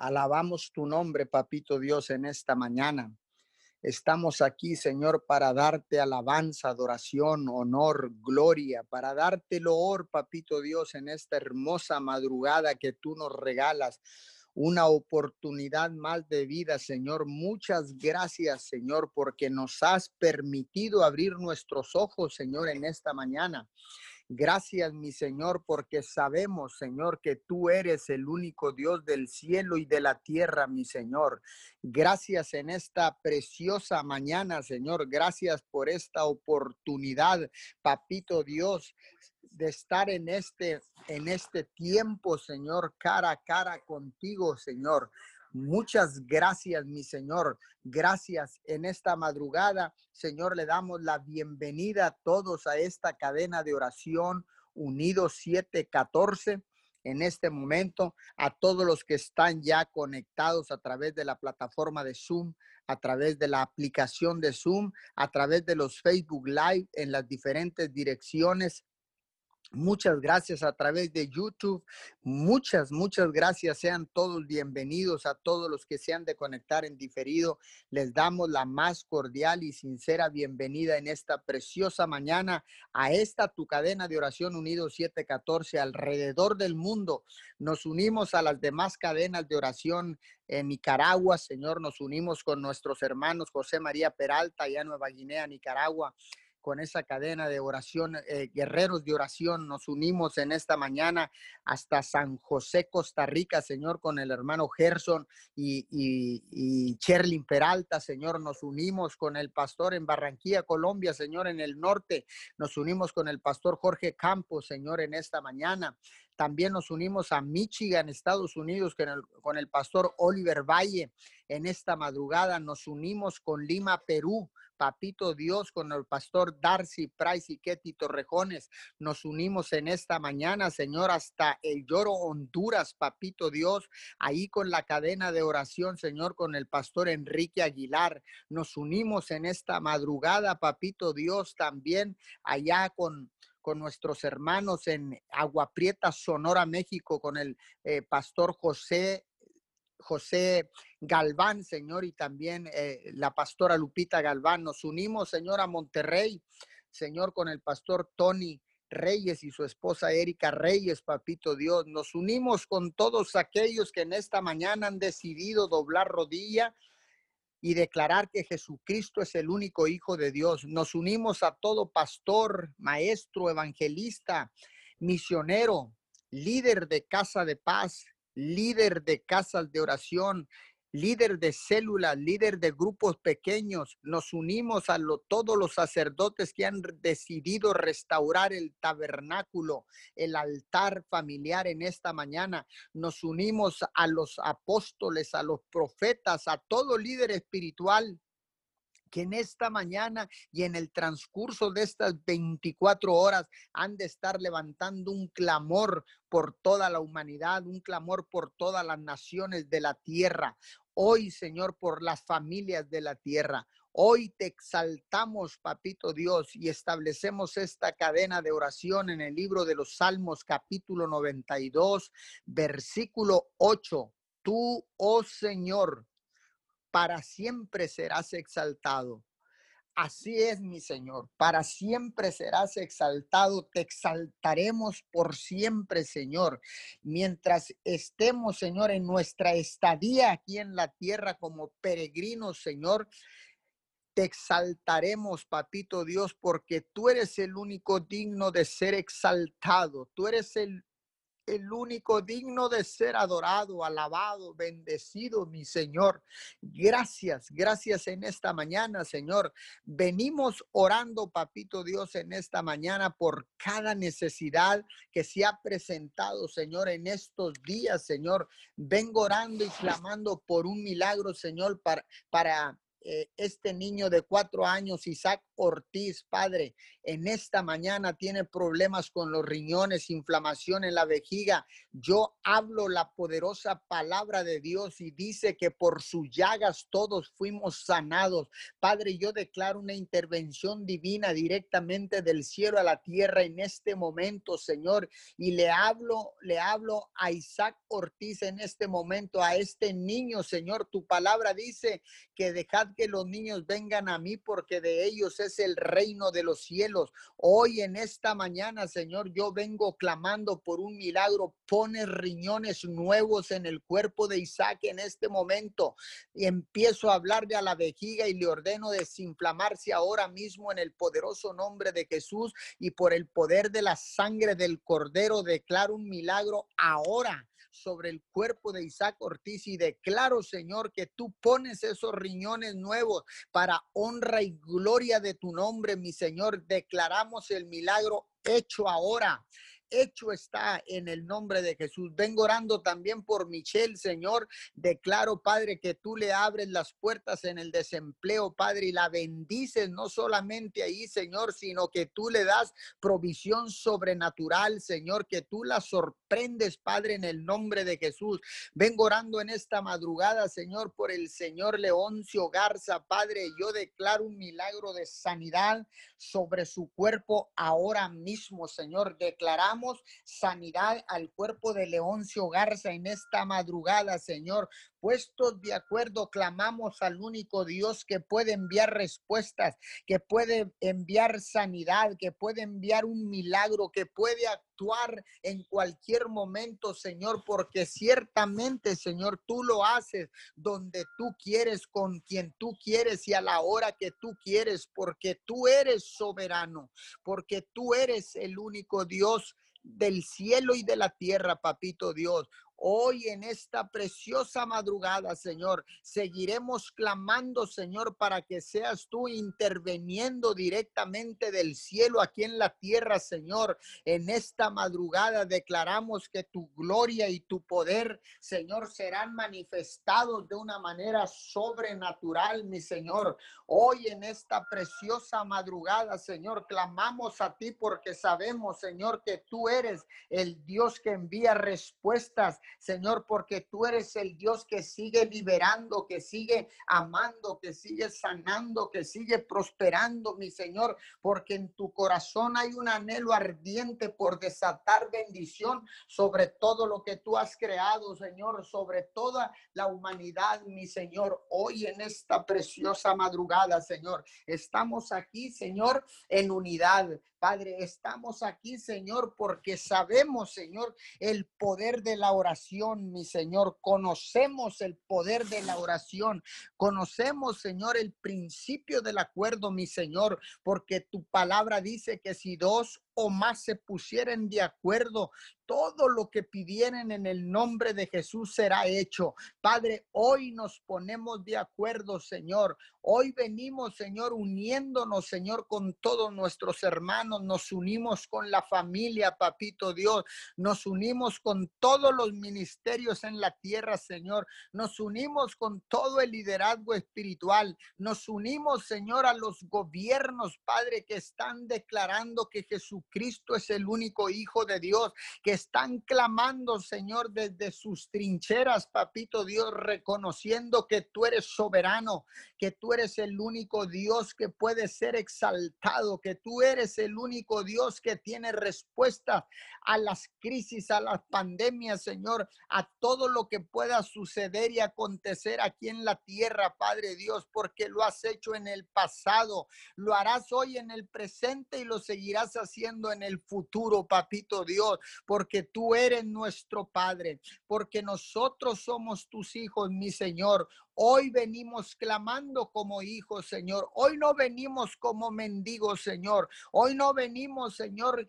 Alabamos tu nombre, papito Dios, en esta mañana. Estamos aquí, Señor, para darte alabanza, adoración, honor, gloria, para darte loor, papito Dios, en esta hermosa madrugada que tú nos regalas una oportunidad más de vida, Señor. Muchas gracias, Señor, porque nos has permitido abrir nuestros ojos, Señor, en esta mañana. Gracias, mi Señor, porque sabemos, Señor, que tú eres el único Dios del cielo y de la tierra, mi Señor. Gracias en esta preciosa mañana, Señor. Gracias por esta oportunidad, Papito Dios, de estar en este en este tiempo, Señor, cara a cara contigo, Señor. Muchas gracias, mi Señor. Gracias en esta madrugada. Señor, le damos la bienvenida a todos a esta cadena de oración Unidos 714 en este momento, a todos los que están ya conectados a través de la plataforma de Zoom, a través de la aplicación de Zoom, a través de los Facebook Live en las diferentes direcciones Muchas gracias a través de YouTube. Muchas, muchas gracias. Sean todos bienvenidos a todos los que se han de conectar en diferido. Les damos la más cordial y sincera bienvenida en esta preciosa mañana a esta tu cadena de oración unido 714 alrededor del mundo. Nos unimos a las demás cadenas de oración en Nicaragua, Señor. Nos unimos con nuestros hermanos José María Peralta, allá en Nueva Guinea, Nicaragua con esa cadena de oración, eh, guerreros de oración. Nos unimos en esta mañana hasta San José, Costa Rica, Señor, con el hermano Gerson y, y, Cherlin Peralta, Señor. Nos unimos con el pastor en Barranquilla, Colombia, Señor, en el norte. Nos unimos con el pastor Jorge Campos, Señor, en esta mañana. También nos unimos a Michigan, Estados Unidos, con el, con el pastor Oliver Valle. En esta madrugada nos unimos con Lima, Perú, Papito Dios, con el pastor Darcy Price y Ketty Torrejones. Nos unimos en esta mañana, Señor, hasta el Lloro, Honduras, Papito Dios, ahí con la cadena de oración, Señor, con el pastor Enrique Aguilar. Nos unimos en esta madrugada, Papito Dios, también allá con con nuestros hermanos en Agua Prieta, Sonora, México, con el eh, pastor José José Galván, Señor, y también eh, la pastora Lupita Galván. Nos unimos, Señor, a Monterrey, Señor, con el pastor Tony Reyes y su esposa Erika Reyes, papito Dios. Nos unimos con todos aquellos que en esta mañana han decidido doblar rodilla y declarar que Jesucristo es el único Hijo de Dios. Nos unimos a todo pastor, maestro, evangelista, misionero, líder de casa de paz, líder de casas de oración, líder de células, líder de grupos pequeños. Nos unimos a todos los sacerdotes que han decidido restaurar el tabernáculo, el altar familiar en esta mañana. Nos unimos a los apóstoles, a los profetas, a todo líder espiritual que en esta mañana y en el transcurso de estas 24 horas han de estar levantando un clamor por toda la humanidad, un clamor por todas las naciones de la tierra. Hoy, Señor, por las familias de la tierra. Hoy te exaltamos, Papito Dios, y establecemos esta cadena de oración en el libro de los Salmos, capítulo 92, versículo 8. Tú, oh Señor, para siempre serás exaltado. Así es, mi Señor, para siempre serás exaltado, te exaltaremos por siempre, Señor. Mientras estemos, Señor, en nuestra estadía aquí en la tierra como peregrinos, Señor, te exaltaremos, papito Dios, porque tú eres el único digno de ser exaltado. Tú eres el el único digno de ser adorado, alabado, bendecido, mi Señor. Gracias, gracias en esta mañana, Señor. Venimos orando, papito Dios, en esta mañana por cada necesidad que se ha presentado, Señor, en estos días, Señor. Vengo orando y clamando por un milagro, Señor, para, para eh, este niño de cuatro años, Isaac Ortiz, Padre, en esta mañana tiene problemas con los riñones, inflamación en la vejiga. Yo hablo la poderosa palabra de Dios y dice que por sus llagas todos fuimos sanados. Padre, yo declaro una intervención divina directamente del cielo a la tierra en este momento, Señor, y le hablo, le hablo a Isaac Ortiz en este momento, a este niño, Señor. Tu palabra dice que dejad que los niños vengan a mí porque de ellos es el reino de los cielos. Hoy en esta mañana, Señor, yo vengo clamando por un milagro. Pone riñones nuevos en el cuerpo de Isaac en este momento y empiezo a hablarle a la vejiga y le ordeno desinflamarse ahora mismo en el poderoso nombre de Jesús y por el poder de la sangre del cordero declaro un milagro ahora sobre el cuerpo de Isaac Ortiz y declaro, Señor, que tú pones esos riñones nuevos para honra y gloria de tu nombre, mi Señor. Declaramos el milagro hecho ahora hecho está en el nombre de Jesús. Vengo orando también por Michelle, Señor. Declaro, Padre, que tú le abres las puertas en el desempleo, Padre, y la bendices no solamente ahí, Señor, sino que tú le das provisión sobrenatural, Señor, que tú la sorprendes, Padre, en el nombre de Jesús. Vengo orando en esta madrugada, Señor, por el Señor Leoncio Garza, Padre. Yo declaro un milagro de sanidad sobre su cuerpo ahora mismo, Señor. Declaramos sanidad al cuerpo de Leoncio Garza en esta madrugada, Señor. Puestos de acuerdo, clamamos al único Dios que puede enviar respuestas, que puede enviar sanidad, que puede enviar un milagro, que puede actuar en cualquier momento, Señor, porque ciertamente, Señor, tú lo haces donde tú quieres, con quien tú quieres y a la hora que tú quieres, porque tú eres soberano, porque tú eres el único Dios del cielo y de la tierra, papito Dios. Hoy en esta preciosa madrugada, Señor, seguiremos clamando, Señor, para que seas tú interviniendo directamente del cielo aquí en la tierra, Señor. En esta madrugada declaramos que tu gloria y tu poder, Señor, serán manifestados de una manera sobrenatural, mi Señor. Hoy en esta preciosa madrugada, Señor, clamamos a ti porque sabemos, Señor, que tú eres el Dios que envía respuestas Señor, porque tú eres el Dios que sigue liberando, que sigue amando, que sigue sanando, que sigue prosperando, mi Señor, porque en tu corazón hay un anhelo ardiente por desatar bendición sobre todo lo que tú has creado, Señor, sobre toda la humanidad, mi Señor. Hoy en esta preciosa madrugada, Señor, estamos aquí, Señor, en unidad. Padre, estamos aquí, Señor, porque sabemos, Señor, el poder de la oración, mi Señor. Conocemos el poder de la oración. Conocemos, Señor, el principio del acuerdo, mi Señor, porque tu palabra dice que si dos o más se pusieren de acuerdo, todo lo que pidieren en el nombre de Jesús será hecho. Padre, hoy nos ponemos de acuerdo, Señor. Hoy venimos, Señor, uniéndonos, Señor, con todos nuestros hermanos. Nos unimos con la familia, Papito Dios. Nos unimos con todos los ministerios en la tierra, Señor. Nos unimos con todo el liderazgo espiritual. Nos unimos, Señor, a los gobiernos, Padre, que están declarando que Jesucristo es el único Hijo de Dios, que están clamando, Señor, desde sus trincheras, papito Dios, reconociendo que tú eres soberano, que tú eres el único Dios que puede ser exaltado, que tú eres el único Dios que tiene respuesta a las crisis, a las pandemias, Señor, a todo lo que pueda suceder y acontecer aquí en la tierra, Padre Dios, porque lo has hecho en el pasado, lo harás hoy en el presente y lo seguirás haciendo en el futuro, papito Dios, porque tú eres nuestro Padre, porque nosotros somos tus hijos, mi Señor. Hoy venimos clamando como hijos, Señor. Hoy no venimos como mendigos, Señor. Hoy no venimos, Señor,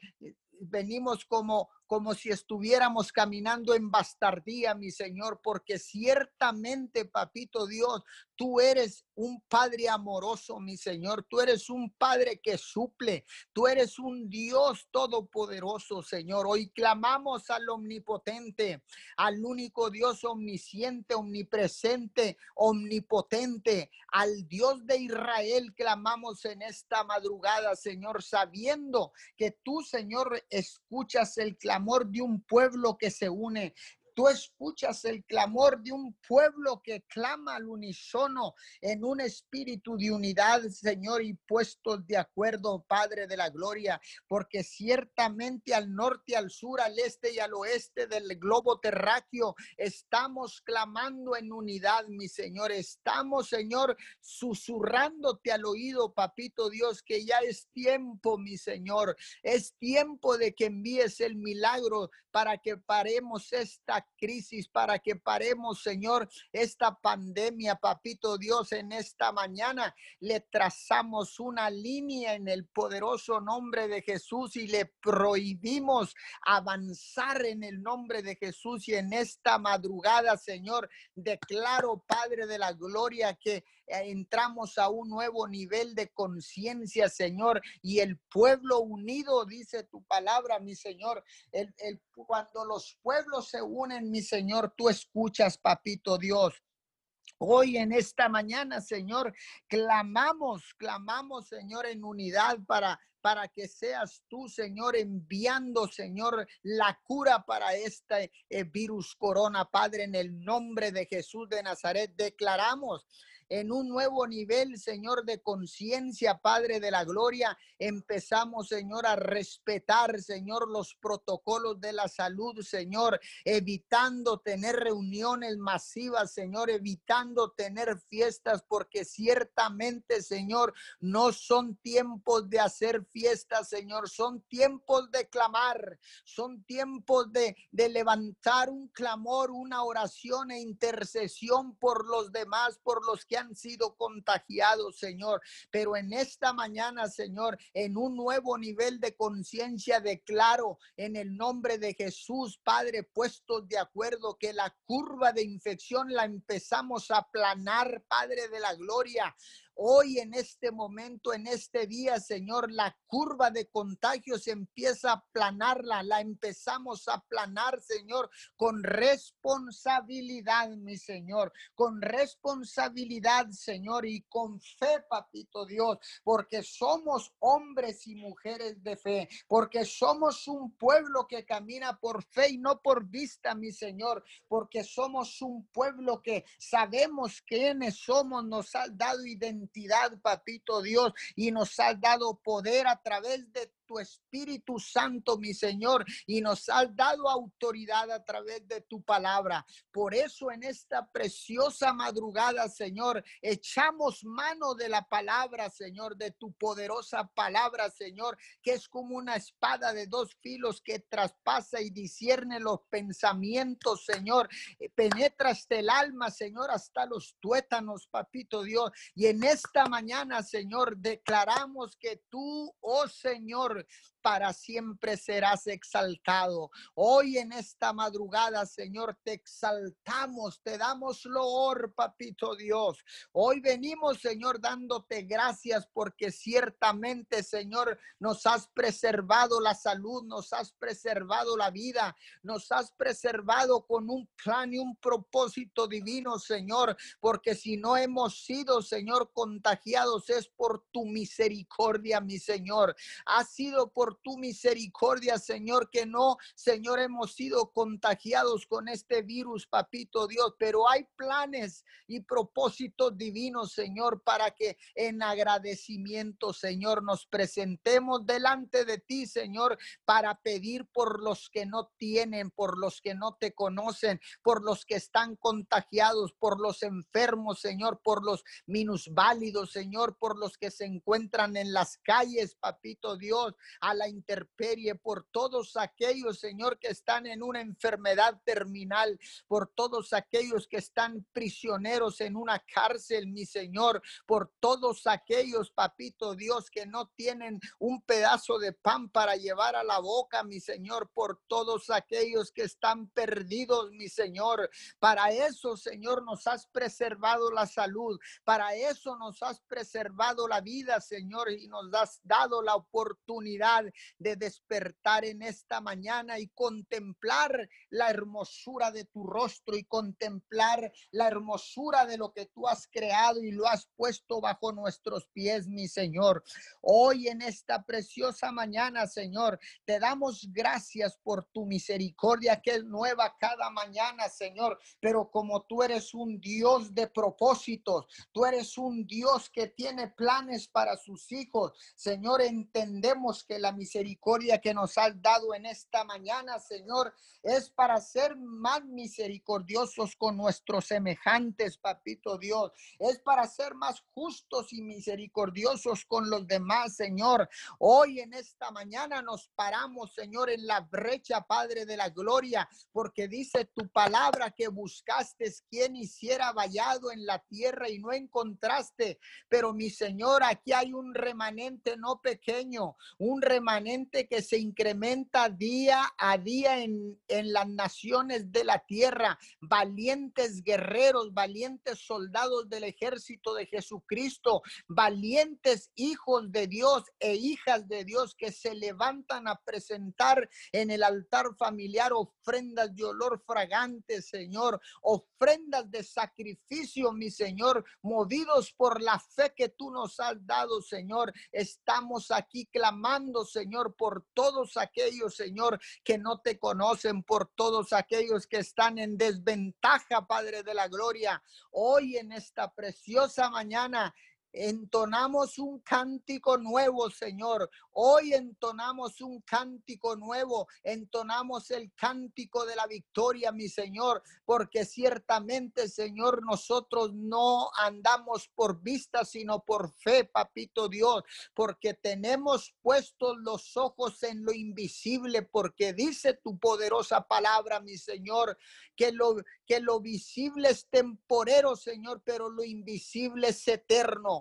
venimos como como si estuviéramos caminando en bastardía, mi Señor, porque ciertamente, papito Dios, Tú eres un Padre amoroso, mi Señor. Tú eres un Padre que suple. Tú eres un Dios todopoderoso, Señor. Hoy clamamos al omnipotente, al único Dios omnisciente, omnipresente, omnipotente, al Dios de Israel. Clamamos en esta madrugada, Señor, sabiendo que tú, Señor, escuchas el clamor de un pueblo que se une, Tú escuchas el clamor de un pueblo que clama al unísono en un espíritu de unidad, Señor, y puestos de acuerdo, Padre de la Gloria, porque ciertamente al norte, al sur, al este y al oeste del globo terráqueo estamos clamando en unidad, mi Señor. Estamos, Señor, susurrándote al oído, Papito Dios, que ya es tiempo, mi Señor. Es tiempo de que envíes el milagro para que paremos esta crisis, para que paremos, Señor, esta pandemia, papito Dios, en esta mañana. Le trazamos una línea en el poderoso nombre de Jesús y le prohibimos avanzar en el nombre de Jesús. Y en esta madrugada, Señor, declaro, Padre de la Gloria, que entramos a un nuevo nivel de conciencia, Señor, y el pueblo unido, dice tu palabra, mi Señor, el, cuando los pueblos se unen, mi Señor, tú escuchas, papito Dios. Hoy en esta mañana, Señor, clamamos, clamamos, Señor, en unidad para para que seas tú, Señor, enviando, Señor, la cura para este eh, virus corona, Padre, en el nombre de Jesús de Nazaret. Declaramos en un nuevo nivel, Señor, de conciencia, Padre de la Gloria. Empezamos, Señor, a respetar, Señor, los protocolos de la salud, Señor, evitando tener reuniones masivas, Señor, evitando tener fiestas, porque ciertamente, Señor, no son tiempos de hacer fiestas, Señor, son tiempos de clamar, son tiempos de, de levantar un clamor, una oración e intercesión por los demás, por los que sido contagiados, Señor. Pero en esta mañana, Señor, en un nuevo nivel de conciencia, declaro en el nombre de Jesús, Padre, puestos de acuerdo que la curva de infección la empezamos a aplanar, Padre de la gloria. Hoy en este momento, en este día, Señor, la curva de contagios empieza a planarla, la empezamos a planar, Señor, con responsabilidad, mi Señor, con responsabilidad, Señor, y con fe, papito Dios, porque somos hombres y mujeres de fe, porque somos un pueblo que camina por fe y no por vista, mi Señor, porque somos un pueblo que sabemos quiénes somos, nos ha dado identidad papito Dios, y nos has dado poder a través de tu Espíritu Santo, mi Señor, y nos has dado autoridad a través de tu palabra. Por eso en esta preciosa madrugada, Señor, echamos mano de la palabra, Señor, de tu poderosa palabra, Señor, que es como una espada de dos filos que traspasa y discierne los pensamientos, Señor. Eh, penetra hasta el alma, Señor, hasta los tuétanos, papito Dios. Y en esta mañana, Señor, declaramos que tú, oh Señor, para siempre serás exaltado. Hoy en esta madrugada, Señor, te exaltamos, te damos loor, papito Dios. Hoy venimos, Señor, dándote gracias porque ciertamente, Señor, nos has preservado la salud, nos has preservado la vida, nos has preservado con un plan y un propósito divino, Señor, porque si no hemos sido, Señor, contagiados es por tu misericordia, mi Señor. Ha sido por tu misericordia, Señor, que no, Señor, hemos sido contagiados con este virus, papito Dios, pero hay planes y propósitos divinos, Señor, para que en agradecimiento, Señor, nos presentemos delante de ti, Señor, para pedir por los que no tienen, por los que no te conocen, por los que están contagiados, por los enfermos, Señor, por los minusválidos, Señor, por los que se encuentran en las calles, papito Dios, A la interperie, por todos aquellos, Señor, que están en una enfermedad terminal, por todos aquellos que están prisioneros en una cárcel, mi Señor, por todos aquellos, papito Dios, que no tienen un pedazo de pan para llevar a la boca, mi Señor, por todos aquellos que están perdidos, mi Señor. Para eso, Señor, nos has preservado la salud, para eso nos has preservado la vida, Señor, y nos has dado la oportunidad de despertar en esta mañana y contemplar la hermosura de tu rostro y contemplar la hermosura de lo que tú has creado y lo has puesto bajo nuestros pies, mi Señor. Hoy en esta preciosa mañana, Señor, te damos gracias por tu misericordia que es nueva cada mañana, Señor. Pero como tú eres un Dios de propósitos, tú eres un Dios que tiene planes para sus hijos, Señor, entendemos que la misericordia que nos has dado en esta mañana, Señor, es para ser más misericordiosos con nuestros semejantes, papito Dios. Es para ser más justos y misericordiosos con los demás, Señor. Hoy en esta mañana nos paramos, Señor, en la brecha, Padre de la gloria, porque dice tu palabra que buscaste quien hiciera vallado en la tierra y no encontraste. Pero mi Señor, aquí hay un remanente no pequeño, un remanente que se incrementa día a día en, en las naciones de la tierra, valientes guerreros, valientes soldados del ejército de Jesucristo, valientes hijos de Dios e hijas de Dios que se levantan a presentar en el altar familiar ofrendas de olor fragante, Señor, ofrendas de sacrificio, mi Señor, movidos por la fe que tú nos has dado, Señor. Estamos aquí clamando, Señor, por todos aquellos, Señor, que no te conocen, por todos aquellos que están en desventaja, Padre de la Gloria. Hoy en esta preciosa mañana Entonamos un cántico nuevo, Señor. Hoy entonamos un cántico nuevo. Entonamos el cántico de la victoria, mi Señor, porque ciertamente, Señor, nosotros no andamos por vista, sino por fe, papito Dios, porque tenemos puestos los ojos en lo invisible, porque dice tu poderosa palabra, mi Señor, que lo, que lo visible es temporero, Señor, pero lo invisible es eterno.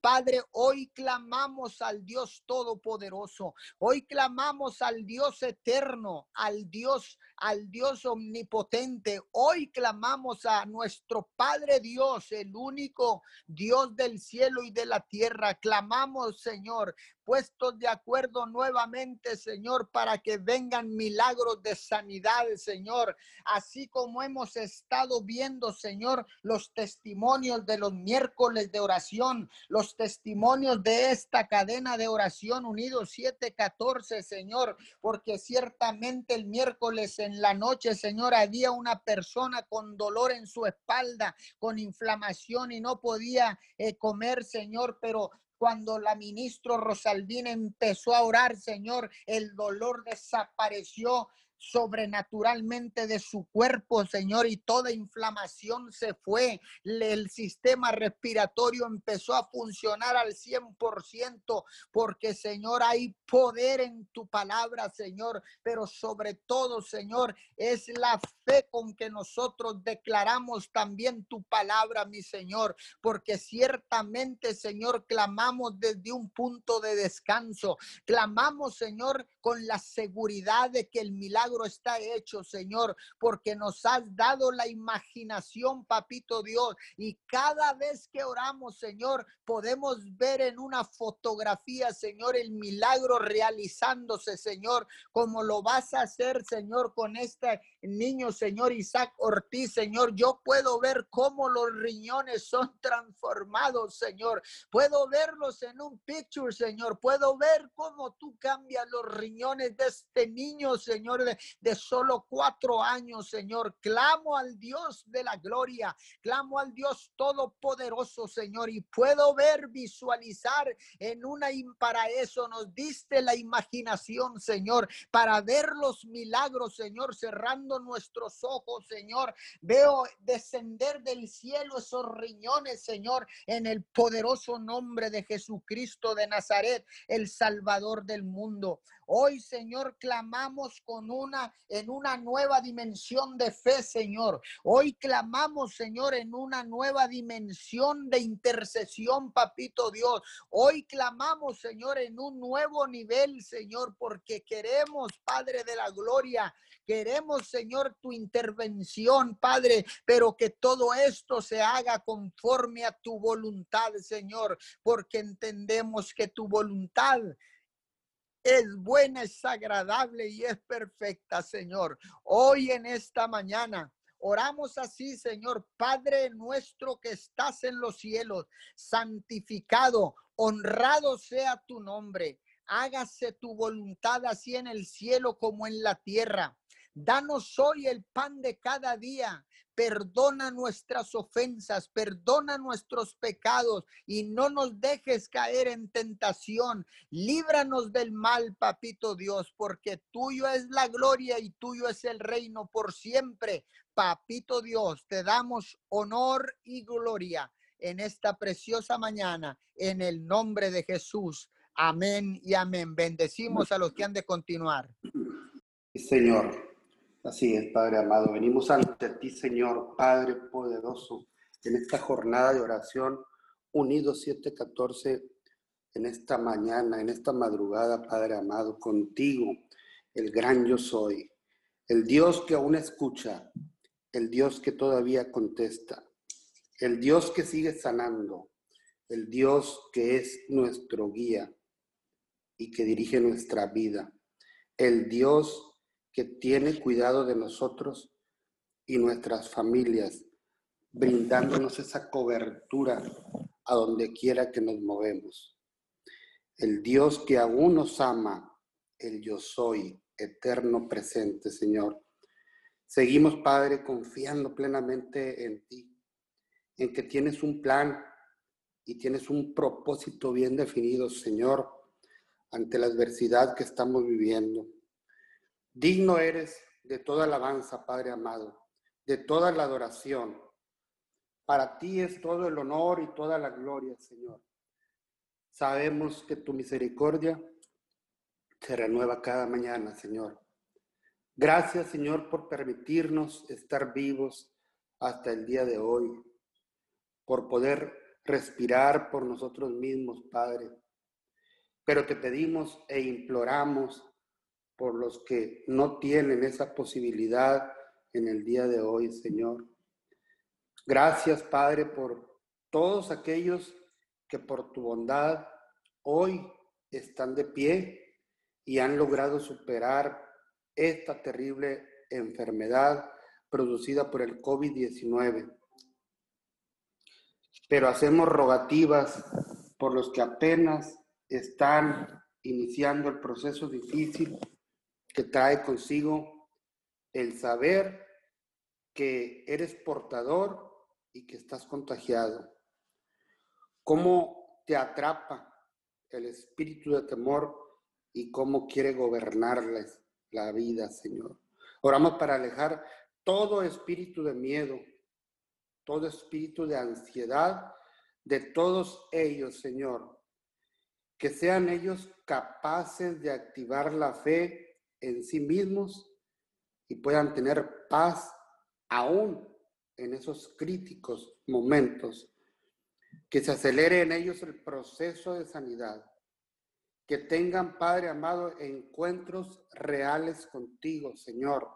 Padre, hoy clamamos al Dios Todopoderoso. Hoy clamamos al Dios eterno, al Dios, al Dios omnipotente. Hoy clamamos a nuestro Padre Dios, el único Dios del cielo y de la tierra. Clamamos, Señor, puestos de acuerdo nuevamente, Señor, para que vengan milagros de sanidad, Señor. Así como hemos estado viendo, Señor, los testimonios de los miércoles de oración, los testimonios de esta cadena de oración unidos 714, Señor, porque ciertamente el miércoles en la noche, Señor, había una persona con dolor en su espalda, con inflamación y no podía eh, comer, Señor, pero cuando la ministra Rosaldina empezó a orar, Señor, el dolor desapareció sobrenaturalmente de su cuerpo, Señor, y toda inflamación se fue. El sistema respiratorio empezó a funcionar al 100%, porque, Señor, hay poder en tu palabra, Señor, pero sobre todo, Señor, es la fe con que nosotros declaramos también tu palabra, mi Señor, porque ciertamente, Señor, clamamos desde un punto de descanso. Clamamos, Señor, con la seguridad de que el milagro está hecho, Señor, porque nos has dado la imaginación, papito Dios. Y cada vez que oramos, Señor, podemos ver en una fotografía, Señor, el milagro realizándose, Señor, como lo vas a hacer, Señor, con este niño, Señor Isaac Ortiz, Señor. Yo puedo ver cómo los riñones son transformados, Señor. Puedo verlos en un picture, Señor. Puedo ver cómo tú cambias los riñones de este niño, Señor, de, de solo cuatro años, Señor. Clamo al Dios de la gloria, clamo al Dios todopoderoso, Señor, y puedo ver, visualizar en una, para eso nos diste la imaginación, Señor, para ver los milagros, Señor, cerrando nuestros ojos, Señor. Veo descender del cielo esos riñones, Señor, en el poderoso nombre de Jesucristo de Nazaret, el Salvador del mundo. Hoy, Señor, clamamos con una en una nueva dimensión de fe, Señor. Hoy clamamos, Señor, en una nueva dimensión de intercesión, papito Dios. Hoy clamamos, Señor, en un nuevo nivel, Señor, porque queremos, Padre de la gloria, Queremos, Señor, tu intervención, Padre, pero que todo esto se haga conforme a tu voluntad, Señor, porque entendemos que tu voluntad es buena, es agradable y es perfecta, Señor. Hoy en esta mañana. Oramos así, Señor, Padre nuestro que estás en los cielos, santificado, honrado sea tu nombre. Hágase tu voluntad así en el cielo como en la tierra. Danos hoy el pan de cada día. Perdona nuestras ofensas, perdona nuestros pecados y no nos dejes caer en tentación. Líbranos del mal, papito Dios, porque tuyo es la gloria y tuyo es el reino por siempre. Papito Dios, te damos honor y gloria en esta preciosa mañana, en el nombre de Jesús. Amén y amén. Bendecimos a los que han de continuar. Señor. Así es, Padre amado. Venimos ante ti, Señor, Padre poderoso, en esta jornada de oración, unidos 714, en esta mañana, en esta madrugada, Padre amado, contigo, el gran yo soy, el Dios que aún escucha, el Dios que todavía contesta, el Dios que sigue sanando, el Dios que es nuestro guía y que dirige nuestra vida, el Dios que tiene cuidado de nosotros y nuestras familias, brindándonos esa cobertura a donde quiera que nos movemos. El Dios que aún nos ama, el yo soy, eterno presente, Señor. Seguimos, Padre, confiando plenamente en ti, en que tienes un plan y tienes un propósito bien definido, Señor, ante la adversidad que estamos viviendo. Digno eres de toda alabanza, Padre amado, de toda la adoración. Para ti es todo el honor y toda la gloria, Señor. Sabemos que tu misericordia se renueva cada mañana, Señor. Gracias, Señor, por permitirnos estar vivos hasta el día de hoy, por poder respirar por nosotros mismos, Padre. Pero te pedimos e imploramos por los que no tienen esa posibilidad en el día de hoy, Señor. Gracias, Padre, por todos aquellos que por tu bondad hoy están de pie y han logrado superar esta terrible enfermedad producida por el COVID-19. Pero hacemos rogativas por los que apenas están iniciando el proceso difícil que trae consigo el saber que eres portador y que estás contagiado. ¿Cómo te atrapa el espíritu de temor y cómo quiere gobernarles la vida, Señor? Oramos para alejar todo espíritu de miedo, todo espíritu de ansiedad de todos ellos, Señor. Que sean ellos capaces de activar la fe en sí mismos y puedan tener paz aún en esos críticos momentos, que se acelere en ellos el proceso de sanidad, que tengan, Padre amado, encuentros reales contigo, Señor,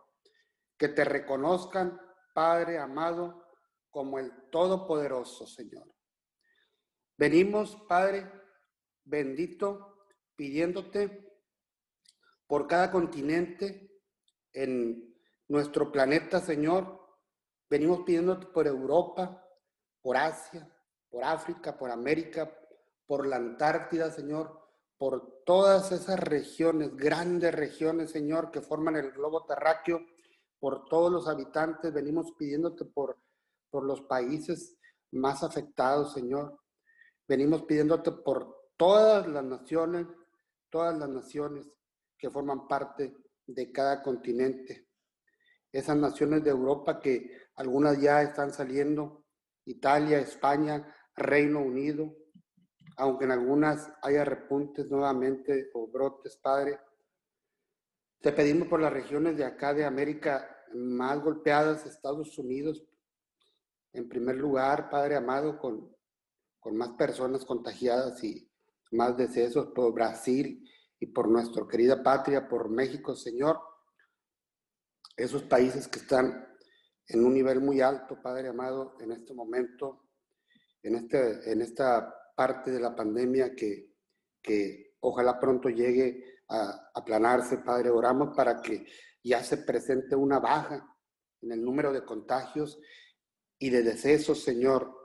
que te reconozcan, Padre amado, como el Todopoderoso, Señor. Venimos, Padre bendito, pidiéndote por cada continente en nuestro planeta, Señor. Venimos pidiendo por Europa, por Asia, por África, por América, por la Antártida, Señor, por todas esas regiones, grandes regiones, Señor, que forman el globo terráqueo, por todos los habitantes, venimos pidiéndote por, por los países más afectados, Señor. Venimos pidiéndote por todas las naciones, todas las naciones que forman parte de cada continente. Esas naciones de Europa que algunas ya están saliendo, Italia, España, Reino Unido, aunque en algunas haya repuntes nuevamente o brotes, Padre. Te pedimos por las regiones de acá de América más golpeadas, Estados Unidos, en primer lugar, Padre amado, con, con más personas contagiadas y más decesos por Brasil y por nuestra querida patria, por México, Señor. Esos países que están en un nivel muy alto, Padre amado, en este momento, en, este, en esta parte de la pandemia que, que ojalá pronto llegue a aplanarse, Padre. Oramos para que ya se presente una baja en el número de contagios y de decesos, Señor.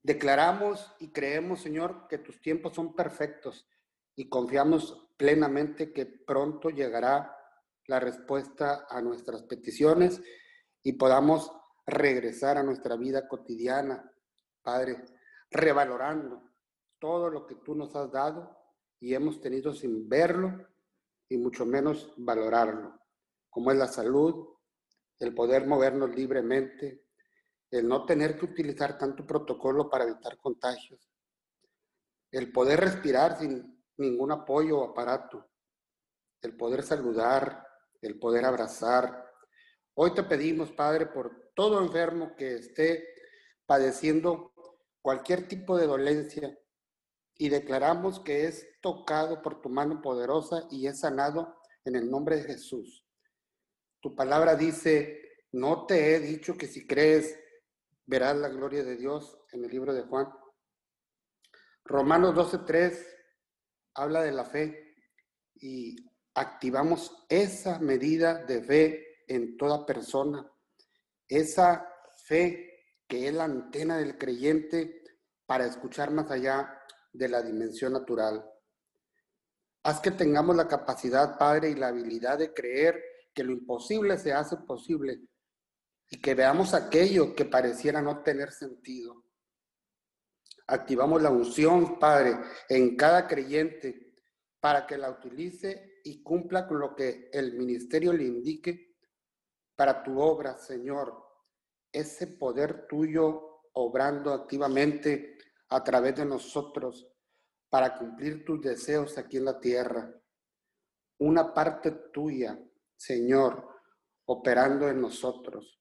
Declaramos y creemos, Señor, que tus tiempos son perfectos y confiamos plenamente que pronto llegará la respuesta a nuestras peticiones y podamos regresar a nuestra vida cotidiana, Padre, revalorando todo lo que tú nos has dado y hemos tenido sin verlo y mucho menos valorarlo, como es la salud, el poder movernos libremente, el no tener que utilizar tanto protocolo para evitar contagios, el poder respirar sin ningún apoyo o aparato, el poder saludar, el poder abrazar. Hoy te pedimos, Padre, por todo enfermo que esté padeciendo cualquier tipo de dolencia y declaramos que es tocado por tu mano poderosa y es sanado en el nombre de Jesús. Tu palabra dice, no te he dicho que si crees verás la gloria de Dios en el libro de Juan. Romanos 12.3 habla de la fe y activamos esa medida de fe en toda persona, esa fe que es la antena del creyente para escuchar más allá de la dimensión natural. Haz que tengamos la capacidad, Padre, y la habilidad de creer que lo imposible se hace posible y que veamos aquello que pareciera no tener sentido. Activamos la unción, Padre, en cada creyente para que la utilice y cumpla con lo que el ministerio le indique para tu obra, Señor. Ese poder tuyo obrando activamente a través de nosotros para cumplir tus deseos aquí en la tierra. Una parte tuya, Señor, operando en nosotros.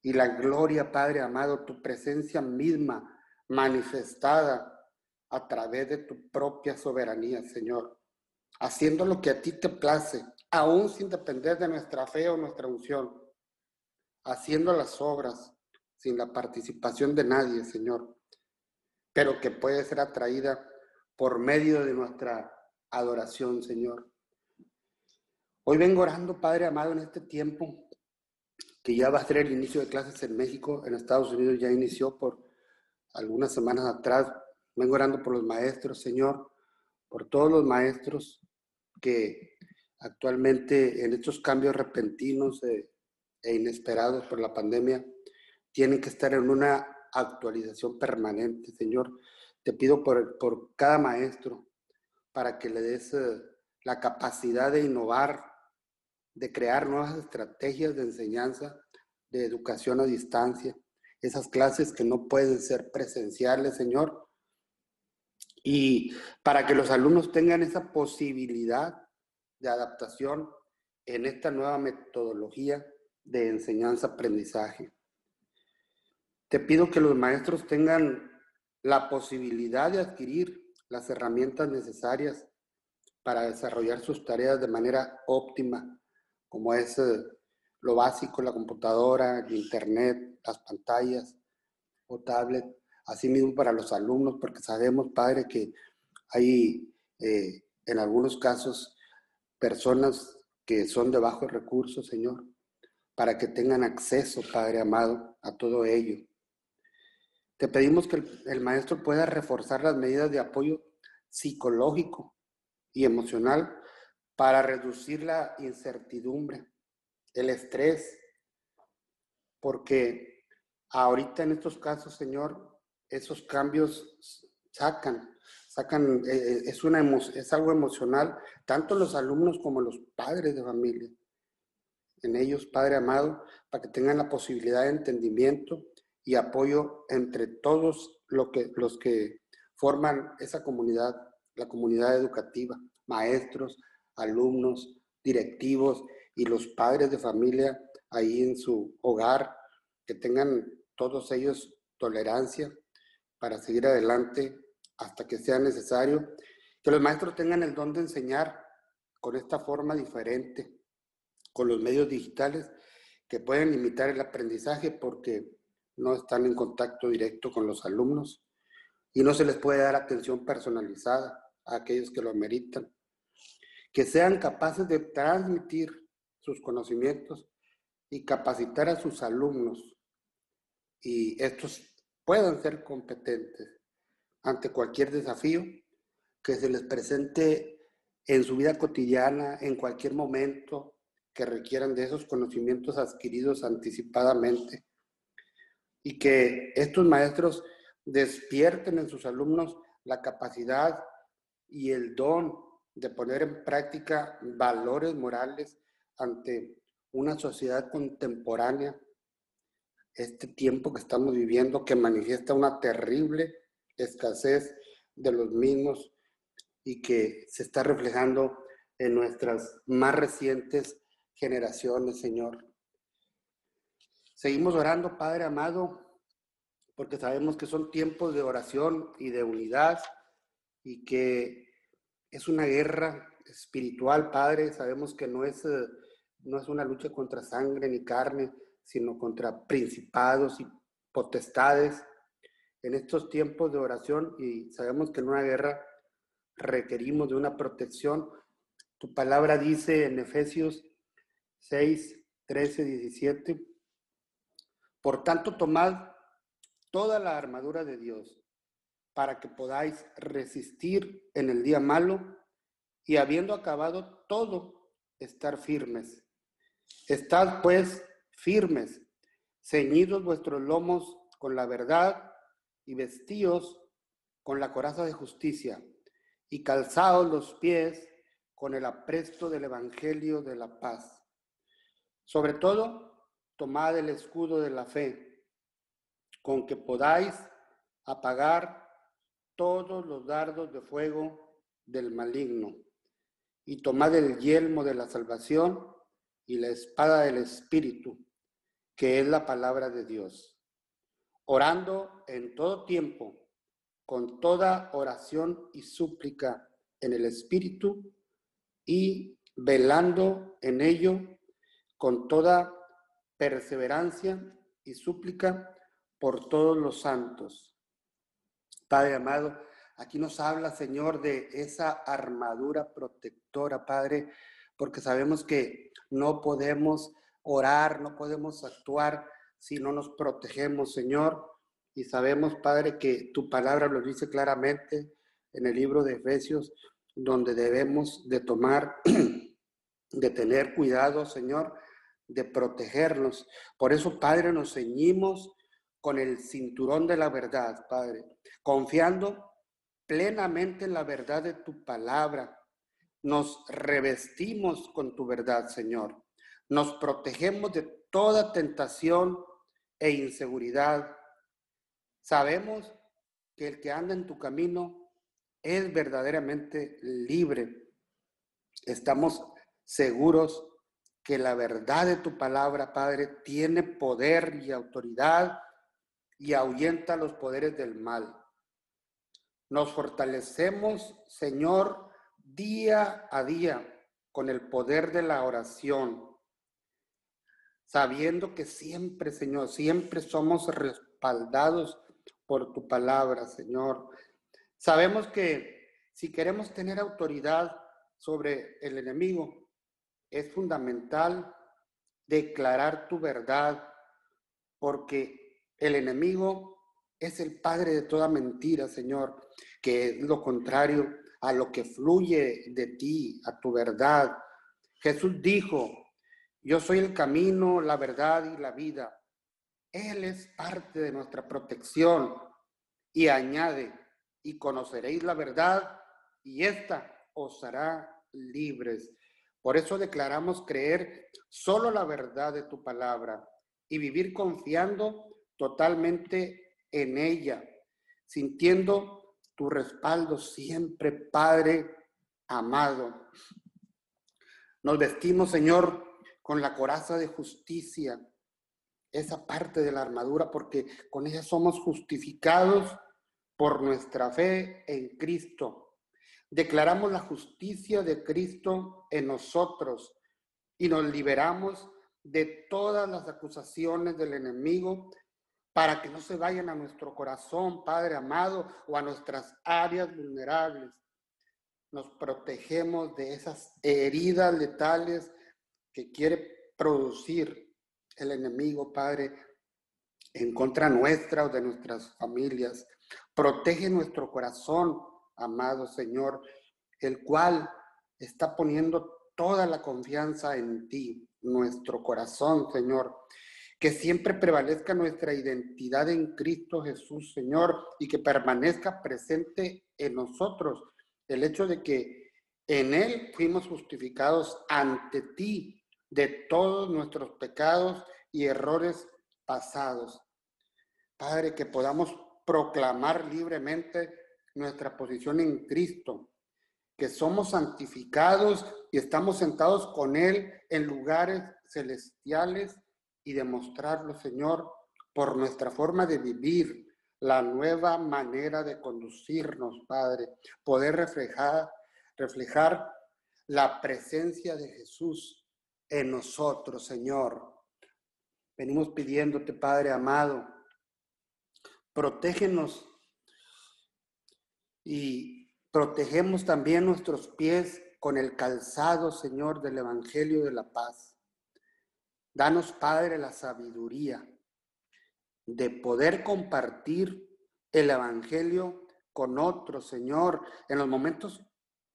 Y la gloria, Padre amado, tu presencia misma manifestada a través de tu propia soberanía, Señor. Haciendo lo que a ti te place, aún sin depender de nuestra fe o nuestra unción. Haciendo las obras sin la participación de nadie, Señor pero que puede ser atraída por medio de nuestra adoración, Señor. Hoy vengo orando, Padre amado, en este tiempo que ya va a ser el inicio de clases en México, en Estados Unidos ya inició por algunas semanas atrás. Vengo orando por los maestros, Señor, por todos los maestros que actualmente en estos cambios repentinos e, inesperados por la pandemia tienen que estar en una actualización permanente, Señor. Te pido por, por cada maestro para que le des eh, la capacidad de innovar, de crear nuevas estrategias de enseñanza, de educación a distancia, esas clases que no pueden ser presenciales, Señor, y para que los alumnos tengan esa posibilidad de adaptación en esta nueva metodología de enseñanza-aprendizaje. Te pido que los maestros tengan la posibilidad de adquirir las herramientas necesarias para desarrollar sus tareas de manera óptima, como es eh, lo básico, la computadora, el internet, las pantallas o tablet, asimismo para los alumnos, porque sabemos, Padre, que hay eh, en algunos casos personas que son de bajos recursos, Señor, para que tengan acceso, Padre amado, a todo ello. Te pedimos que el, maestro pueda reforzar las medidas de apoyo psicológico y emocional para reducir la incertidumbre, el estrés, porque ahorita en estos casos, Señor, esos cambios sacan, sacan, eh, eh, es, una, es algo emocional, tanto los alumnos como los padres de familia. En ellos, Padre amado, para que tengan la posibilidad de entendimiento y apoyo entre todos lo que, los que forman esa comunidad, la comunidad educativa, maestros, alumnos, directivos y los padres de familia ahí en su hogar, que tengan todos ellos tolerancia para seguir adelante hasta que sea necesario, que los maestros tengan el don de enseñar con esta forma diferente, con los medios digitales que pueden limitar el aprendizaje porque no están en contacto directo con los alumnos y no se les puede dar atención personalizada a aquellos que lo ameritan. Que sean capaces de transmitir sus conocimientos y capacitar a sus alumnos y estos puedan ser competentes ante cualquier desafío que se les presente en su vida cotidiana, en cualquier momento que requieran de esos conocimientos adquiridos anticipadamente. Y que estos maestros despierten en sus alumnos la capacidad y el don de poner en práctica valores morales ante una sociedad contemporánea, este tiempo que estamos viviendo que manifiesta una terrible escasez de los mismos y que se está reflejando en nuestras más recientes generaciones, Señor. Seguimos orando, Padre amado, porque sabemos que son tiempos de oración y de unidad y que es una guerra espiritual, Padre. Sabemos que no es, eh, no es una lucha contra sangre ni carne, sino contra principados y potestades en estos tiempos de oración y sabemos que en una guerra requerimos de una protección. Tu palabra dice en Efesios 6, 13, 17, por tanto tomad toda la armadura de Dios para que podáis resistir en el día malo y habiendo acabado todo, estar firmes. Estad pues firmes, ceñidos vuestros lomos con la verdad y vestíos con la coraza de justicia, y calzados los pies con el apresto del Evangelio de la paz. Sobre todo, tomad el escudo de la fe, con que podáis apagar todos los dardos de fuego del maligno, y tomad el yelmo de la salvación y la espada del Espíritu, que es la palabra de Dios orando en todo tiempo, con toda oración y súplica en el Espíritu y velando en ello con toda perseverancia y súplica por todos los santos. Padre amado, aquí nos habla, Señor, de esa armadura protectora, Padre, porque sabemos que no podemos orar, no podemos actuar si no nos protegemos, Señor. Y sabemos, Padre, que tu palabra lo dice claramente en el libro de Efesios, donde debemos de tomar, de tener cuidado, Señor, de protegernos. Por eso, Padre, nos ceñimos con el cinturón de la verdad, Padre, confiando plenamente en la verdad de tu palabra. Nos revestimos con tu verdad, Señor. Nos protegemos de toda tentación e inseguridad. Sabemos que el que anda en tu camino es verdaderamente libre. Estamos seguros que la verdad de tu palabra, Padre, tiene poder y autoridad y ahuyenta los poderes del mal. Nos fortalecemos, Señor, día a día con el poder de la oración sabiendo que siempre, Señor, siempre somos respaldados por tu palabra, Señor. Sabemos que si queremos tener autoridad sobre el enemigo, es fundamental declarar tu verdad, porque el enemigo es el padre de toda mentira, Señor, que es lo contrario a lo que fluye de ti, a tu verdad. Jesús dijo, yo soy el camino, la verdad y la vida. Él es parte de nuestra protección y añade, y conoceréis la verdad y esta os hará libres. Por eso declaramos creer solo la verdad de tu palabra y vivir confiando totalmente en ella, sintiendo tu respaldo siempre, Padre amado. Nos vestimos, Señor, con la coraza de justicia, esa parte de la armadura, porque con ella somos justificados por nuestra fe en Cristo. Declaramos la justicia de Cristo en nosotros y nos liberamos de todas las acusaciones del enemigo para que no se vayan a nuestro corazón, Padre amado, o a nuestras áreas vulnerables. Nos protegemos de esas heridas letales que quiere producir el enemigo, Padre, en contra nuestra o de nuestras familias. Protege nuestro corazón, amado Señor, el cual está poniendo toda la confianza en ti, nuestro corazón, Señor. Que siempre prevalezca nuestra identidad en Cristo Jesús, Señor, y que permanezca presente en nosotros el hecho de que en Él fuimos justificados ante ti de todos nuestros pecados y errores pasados. Padre, que podamos proclamar libremente nuestra posición en Cristo, que somos santificados y estamos sentados con Él en lugares celestiales y demostrarlo, Señor, por nuestra forma de vivir, la nueva manera de conducirnos, Padre, poder reflejar, reflejar la presencia de Jesús en nosotros, Señor. Venimos pidiéndote, Padre amado, protégenos y protegemos también nuestros pies con el calzado, Señor, del Evangelio de la paz. Danos, Padre, la sabiduría de poder compartir el Evangelio con otros, Señor, en los momentos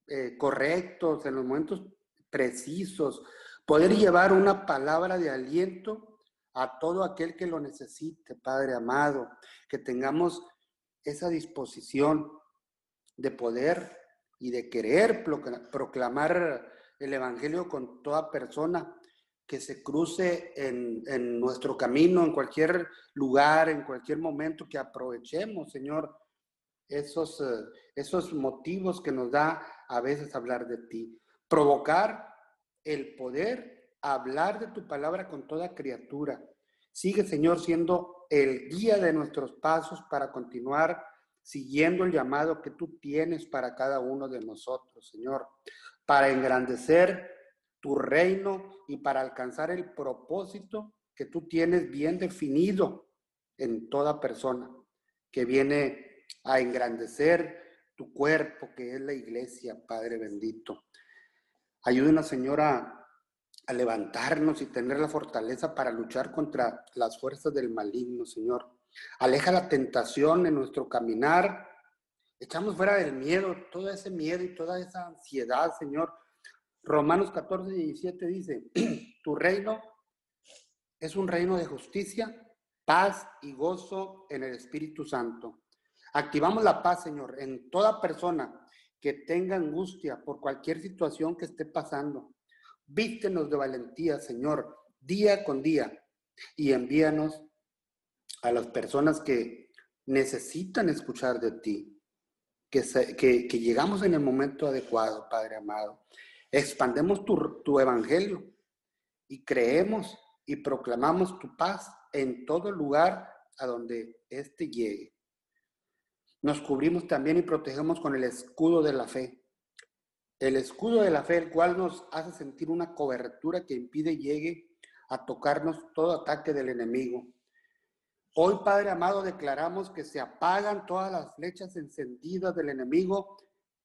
eh, correctos, en los momentos precisos, poder llevar una palabra de aliento a todo aquel que lo necesite, Padre amado, que tengamos esa disposición de poder y de querer proclamar el Evangelio con toda persona que se cruce en, en, nuestro camino, en cualquier lugar, en cualquier momento, que aprovechemos, Señor, esos, eh, esos motivos que nos da a veces hablar de ti. Provocar el poder hablar de tu palabra con toda criatura. Sigue, Señor, siendo el guía de nuestros pasos para continuar siguiendo el llamado que tú tienes para cada uno de nosotros, Señor, para engrandecer tu reino y para alcanzar el propósito que tú tienes bien definido en toda persona, que viene a engrandecer tu cuerpo, que es la iglesia, Padre bendito. Ayúdenos, Señora, a levantarnos y tener la fortaleza para luchar contra las fuerzas del maligno, Señor. Aleja la tentación en nuestro caminar. Echamos fuera del miedo, todo ese miedo y toda esa ansiedad, Señor. Romanos 14, 17 dice, tu reino es un reino de justicia, paz y gozo en el Espíritu Santo. Activamos la paz, Señor, en toda persona que tenga angustia por cualquier situación que esté pasando. Vístenos de valentía, Señor, día con día, y envíanos a las personas que necesitan escuchar de ti, que, que, llegamos en el momento adecuado, Padre amado. Expandemos tu, evangelio y creemos y proclamamos tu paz en todo lugar a donde éste llegue. Nos cubrimos también y protegemos con el escudo de la fe. El escudo de la fe, el cual nos hace sentir una cobertura que impide llegue a tocarnos todo ataque del enemigo. Hoy, Padre amado, declaramos que se apagan todas las flechas encendidas del enemigo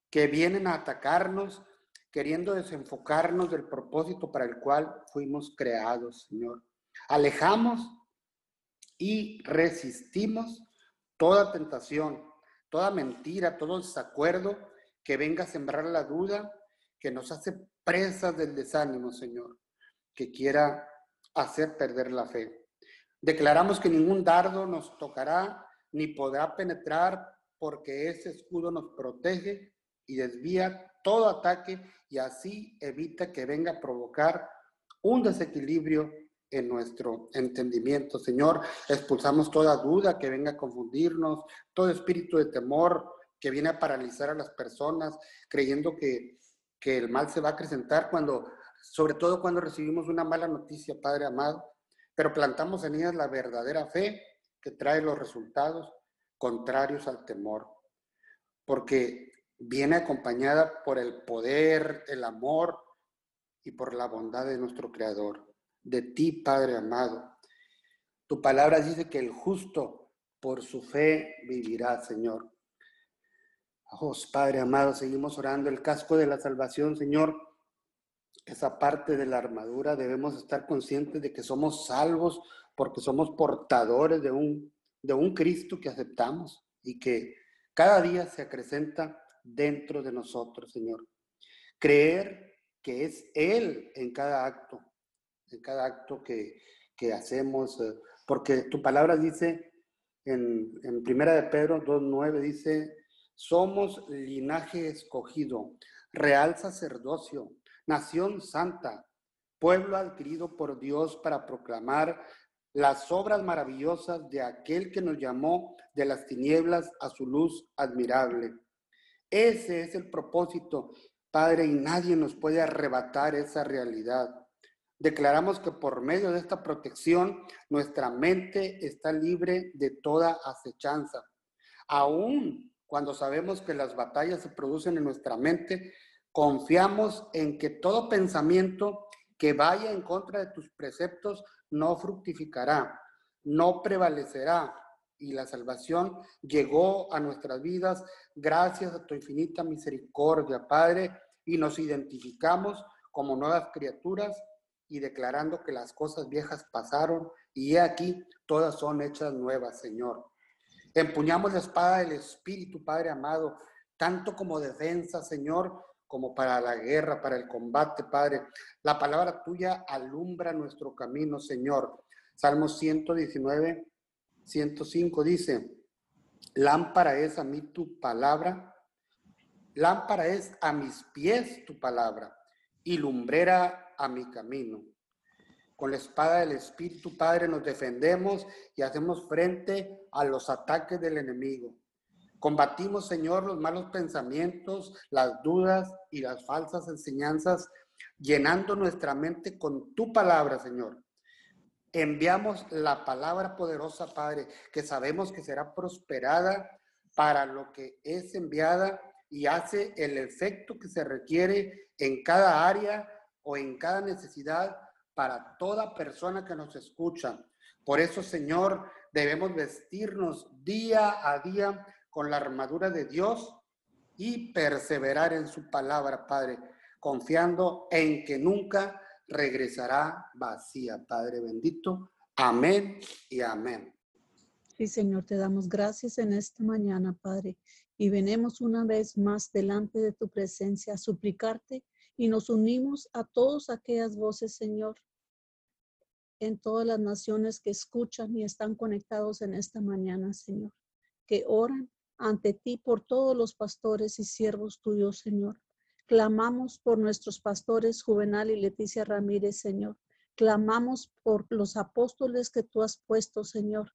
que vienen a atacarnos, queriendo desenfocarnos del propósito para el cual fuimos creados, Señor. Alejamos y resistimos toda tentación, toda mentira, todo desacuerdo que venga a sembrar la duda, que nos hace presas del desánimo, Señor, que quiera hacer perder la fe. Declaramos que ningún dardo nos tocará ni podrá penetrar porque ese escudo nos protege y desvía todo ataque y así evita que venga a provocar un desequilibrio en nuestro entendimiento. Señor, expulsamos toda duda que venga a confundirnos, todo espíritu de temor que viene a paralizar a las personas, creyendo que, que el mal se va a acrecentar cuando, sobre todo cuando recibimos una mala noticia, Padre amado, pero plantamos en ellas la verdadera fe que trae los resultados contrarios al temor, porque viene acompañada por el poder, el amor y por la bondad de nuestro Creador de ti, Padre amado. Tu palabra dice que el justo por su fe vivirá, Señor. Oh, Padre amado, seguimos orando el casco de la salvación, Señor. Esa parte de la armadura debemos estar conscientes de que somos salvos porque somos portadores de un, de un Cristo que aceptamos y que cada día se acrecenta dentro de nosotros, Señor. Creer que es Él en cada acto, en cada acto que, hacemos, eh, porque tu palabra dice en, en Primera de Pedro 2.9, dice, somos linaje escogido, real sacerdocio, nación santa, pueblo adquirido por Dios para proclamar las obras maravillosas de aquel que nos llamó de las tinieblas a su luz admirable. Ese es el propósito, Padre, y nadie nos puede arrebatar esa realidad. Declaramos que por medio de esta protección nuestra mente está libre de toda acechanza. Aún cuando sabemos que las batallas se producen en nuestra mente, confiamos en que todo pensamiento que vaya en contra de tus preceptos no fructificará, no prevalecerá. Y la salvación llegó a nuestras vidas gracias a tu infinita misericordia, Padre, y nos identificamos como nuevas criaturas y declarando que las cosas viejas pasaron y he aquí todas son hechas nuevas, Señor. Empuñamos la espada del Espíritu, Padre amado, tanto como defensa, Señor, como para la guerra, para el combate, Padre. La palabra tuya alumbra nuestro camino, Señor. Salmo 119, 105 dice, lámpara es a mí tu palabra, lámpara es a mis pies tu palabra y lumbrera a mi camino. Con la espada del Espíritu, Padre, nos defendemos y hacemos frente a los ataques del enemigo. Combatimos, Señor, los malos pensamientos, las dudas y las falsas enseñanzas, llenando nuestra mente con tu palabra, Señor. Enviamos la palabra poderosa, Padre, que sabemos que será prosperada para lo que es enviada y hace el efecto que se requiere en cada área o en cada necesidad para toda persona que nos escucha. Por eso, Señor, debemos vestirnos día a día con la armadura de Dios y perseverar en su palabra, Padre, confiando en que nunca regresará vacía, Padre bendito. Amén y amén. Sí, Señor, te damos gracias en esta mañana, Padre, y venimos una vez más delante de tu presencia a suplicarte y nos unimos a todas aquellas voces, Señor, en todas las naciones que escuchan y están conectados en esta mañana, Señor, que oran ante ti por todos los pastores y siervos tuyos, Señor. Clamamos por nuestros pastores Juvenal y Leticia Ramírez, Señor. Clamamos por los apóstoles que tú has puesto, Señor,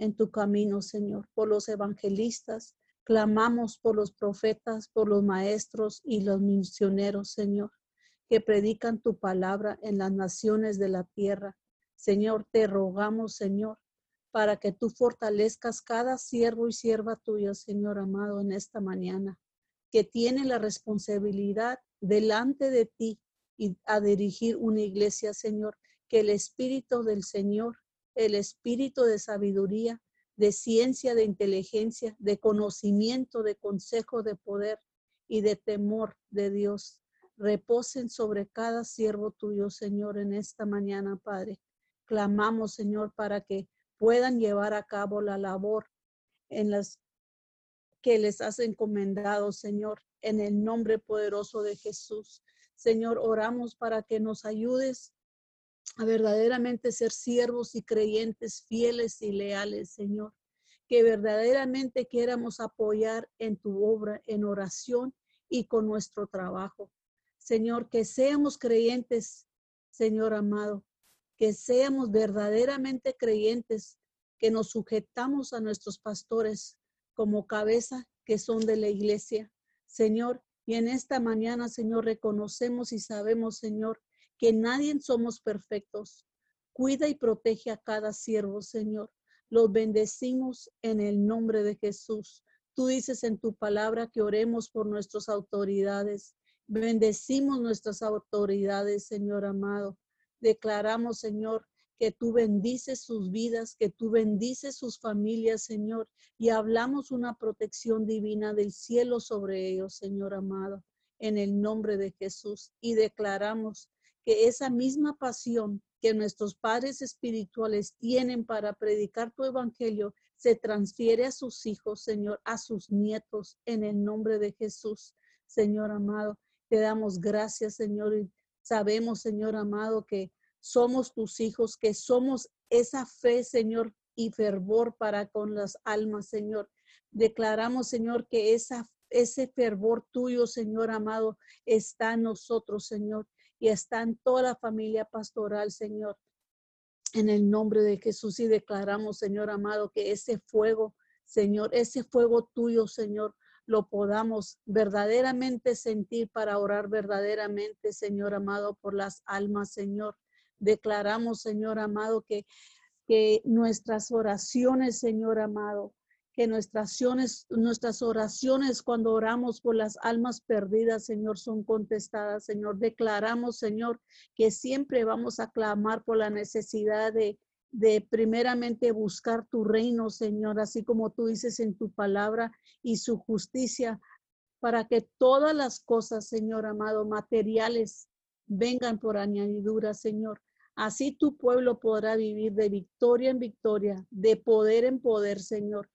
en tu camino, Señor, por los evangelistas, Clamamos por los profetas, por los maestros y los misioneros, Señor, que predican tu palabra en las naciones de la tierra. Señor, te rogamos, Señor, para que tú fortalezcas cada siervo y sierva tuya, Señor amado, en esta mañana, que tiene la responsabilidad delante de ti y a dirigir una iglesia, Señor, que el Espíritu del Señor, el Espíritu de sabiduría, de ciencia, de inteligencia, de conocimiento, de consejo, de poder y de temor de Dios. Reposen sobre cada siervo tuyo, Señor, en esta mañana, Padre. Clamamos, Señor, para que puedan llevar a cabo la labor en las que les has encomendado, Señor, en el nombre poderoso de Jesús. Señor, oramos para que nos ayudes a verdaderamente ser siervos y creyentes fieles y leales, Señor. Que verdaderamente queramos apoyar en tu obra, en oración y con nuestro trabajo. Señor, que seamos creyentes, Señor amado, que seamos verdaderamente creyentes, que nos sujetamos a nuestros pastores como cabeza que son de la iglesia. Señor, y en esta mañana, Señor, reconocemos y sabemos, Señor, que nadie somos perfectos. Cuida y protege a cada siervo, Señor. Los bendecimos en el nombre de Jesús. Tú dices en tu palabra que oremos por nuestras autoridades. Bendecimos nuestras autoridades, Señor amado. Declaramos, Señor, que tú bendices sus vidas, que tú bendices sus familias, Señor, y hablamos una protección divina del cielo sobre ellos, Señor amado, en el nombre de Jesús. Y declaramos que esa misma pasión que nuestros padres espirituales tienen para predicar tu evangelio se transfiere a sus hijos, Señor, a sus nietos, en el nombre de Jesús, Señor amado. Te damos gracias, Señor, y sabemos, Señor amado, que somos tus hijos, que somos esa fe, Señor, y fervor para con las almas, Señor. Declaramos, Señor, que ese fervor tuyo, Señor amado, está en nosotros, Señor, y está en toda la familia pastoral, Señor. En el nombre de Jesús y declaramos, Señor amado, que ese fuego, Señor, ese fuego tuyo, Señor, lo podamos verdaderamente sentir para orar verdaderamente, Señor amado, por las almas, Señor. Declaramos, Señor amado, que, que nuestras oraciones, Señor amado, que nuestras oraciones, nuestras oraciones cuando oramos por las almas perdidas, Señor, son contestadas, Señor. Declaramos, Señor, que siempre vamos a clamar por la necesidad de, de primeramente buscar tu reino, Señor, así como tú dices en tu palabra y su justicia, para que todas las cosas, Señor amado, materiales, vengan por añadidura, Señor. Así tu pueblo podrá vivir de victoria en victoria, de poder en poder, Señor.